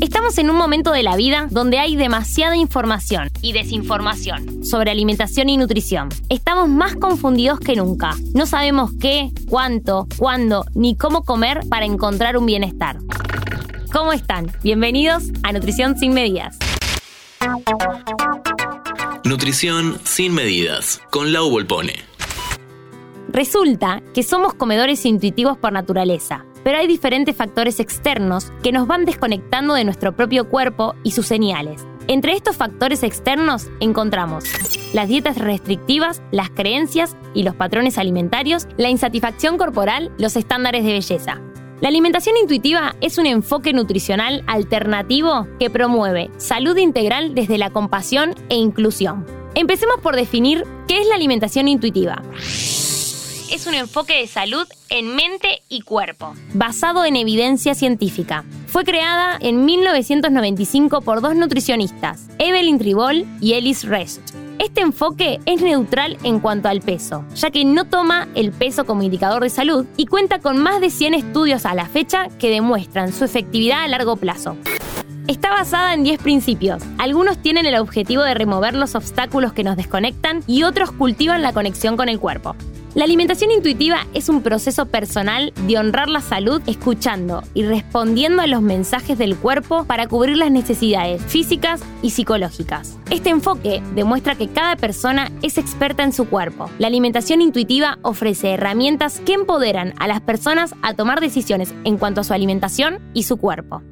Estamos en un momento de la vida donde hay demasiada información y desinformación sobre alimentación y nutrición. Estamos más confundidos que nunca. No sabemos qué, cuánto, cuándo ni cómo comer para encontrar un bienestar. ¿Cómo están? Bienvenidos a Nutrición sin Medidas. Nutrición sin medidas, con Lau Volpone. Resulta que somos comedores intuitivos por naturaleza, pero hay diferentes factores externos que nos van desconectando de nuestro propio cuerpo y sus señales. Entre estos factores externos encontramos las dietas restrictivas, las creencias y los patrones alimentarios, la insatisfacción corporal, los estándares de belleza. La alimentación intuitiva es un enfoque nutricional alternativo que promueve salud integral desde la compasión e inclusión. Empecemos por definir qué es la alimentación intuitiva es un enfoque de salud en mente y cuerpo, basado en evidencia científica. Fue creada en 1995 por dos nutricionistas, Evelyn Tribol y Ellis Rest. Este enfoque es neutral en cuanto al peso, ya que no toma el peso como indicador de salud y cuenta con más de 100 estudios a la fecha que demuestran su efectividad a largo plazo. Está basada en 10 principios. Algunos tienen el objetivo de remover los obstáculos que nos desconectan y otros cultivan la conexión con el cuerpo. La alimentación intuitiva es un proceso personal de honrar la salud escuchando y respondiendo a los mensajes del cuerpo para cubrir las necesidades físicas y psicológicas. Este enfoque demuestra que cada persona es experta en su cuerpo. La alimentación intuitiva ofrece herramientas que empoderan a las personas a tomar decisiones en cuanto a su alimentación y su cuerpo.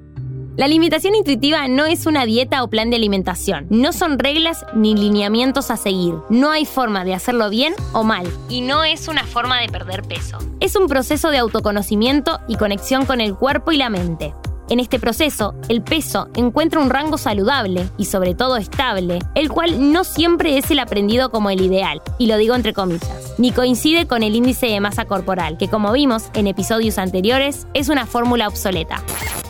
La alimentación intuitiva no es una dieta o plan de alimentación. No son reglas ni lineamientos a seguir. No hay forma de hacerlo bien o mal. Y no es una forma de perder peso. Es un proceso de autoconocimiento y conexión con el cuerpo y la mente. En este proceso, el peso encuentra un rango saludable y sobre todo estable, el cual no siempre es el aprendido como el ideal, y lo digo entre comillas, ni coincide con el índice de masa corporal, que como vimos en episodios anteriores, es una fórmula obsoleta.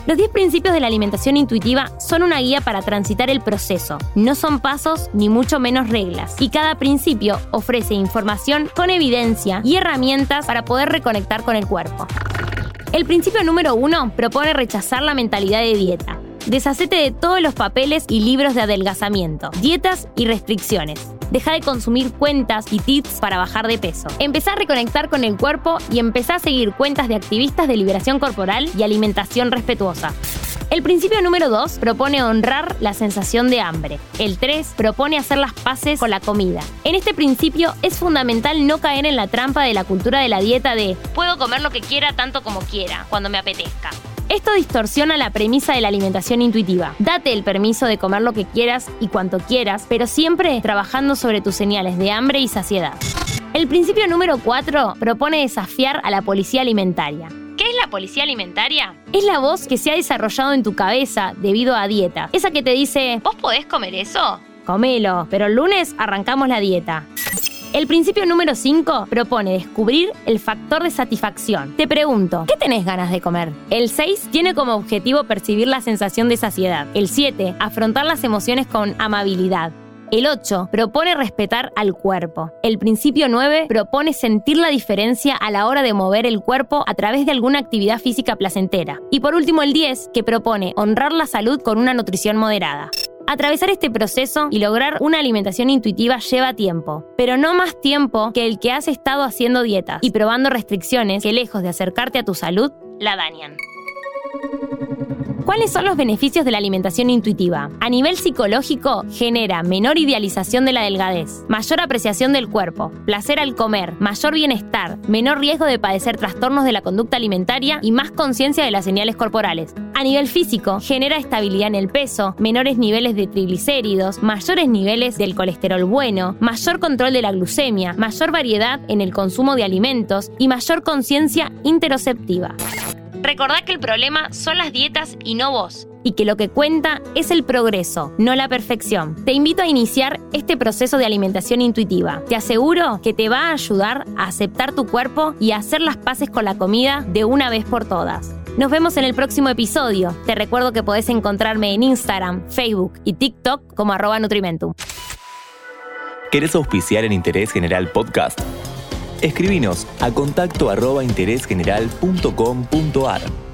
Los 10 principios de la alimentación intuitiva son una guía para transitar el proceso. No son pasos ni mucho menos reglas. Y cada principio ofrece información con evidencia y herramientas para poder reconectar con el cuerpo. El principio número uno propone rechazar la mentalidad de dieta. Deshacete de todos los papeles y libros de adelgazamiento, dietas y restricciones. Deja de consumir cuentas y tips para bajar de peso. Empezá a reconectar con el cuerpo y empezá a seguir cuentas de activistas de liberación corporal y alimentación respetuosa. El principio número 2 propone honrar la sensación de hambre. El 3 propone hacer las paces con la comida. En este principio es fundamental no caer en la trampa de la cultura de la dieta de puedo comer lo que quiera tanto como quiera, cuando me apetezca. Esto distorsiona la premisa de la alimentación intuitiva. Date el permiso de comer lo que quieras y cuanto quieras, pero siempre trabajando sobre tus señales de hambre y saciedad. El principio número 4 propone desafiar a la policía alimentaria. ¿Qué es la policía alimentaria? Es la voz que se ha desarrollado en tu cabeza debido a dieta. Esa que te dice, ¿vos podés comer eso? Comelo, pero el lunes arrancamos la dieta. El principio número 5 propone descubrir el factor de satisfacción. Te pregunto, ¿qué tenés ganas de comer? El 6 tiene como objetivo percibir la sensación de saciedad. El 7, afrontar las emociones con amabilidad. El 8 propone respetar al cuerpo. El principio 9 propone sentir la diferencia a la hora de mover el cuerpo a través de alguna actividad física placentera. Y por último el 10 que propone honrar la salud con una nutrición moderada. Atravesar este proceso y lograr una alimentación intuitiva lleva tiempo, pero no más tiempo que el que has estado haciendo dietas y probando restricciones que lejos de acercarte a tu salud, la dañan. ¿Cuáles son los beneficios de la alimentación intuitiva? A nivel psicológico, genera menor idealización de la delgadez, mayor apreciación del cuerpo, placer al comer, mayor bienestar, menor riesgo de padecer trastornos de la conducta alimentaria y más conciencia de las señales corporales. A nivel físico, genera estabilidad en el peso, menores niveles de triglicéridos, mayores niveles del colesterol bueno, mayor control de la glucemia, mayor variedad en el consumo de alimentos y mayor conciencia interoceptiva. Recordá que el problema son las dietas y no vos, y que lo que cuenta es el progreso, no la perfección. Te invito a iniciar este proceso de alimentación intuitiva. Te aseguro que te va a ayudar a aceptar tu cuerpo y a hacer las paces con la comida de una vez por todas. Nos vemos en el próximo episodio. Te recuerdo que podés encontrarme en Instagram, Facebook y TikTok como arroba Nutrimentum. ¿Querés auspiciar en Interés General Podcast? Escribinos a contacto arroba interésgeneral.com.ar.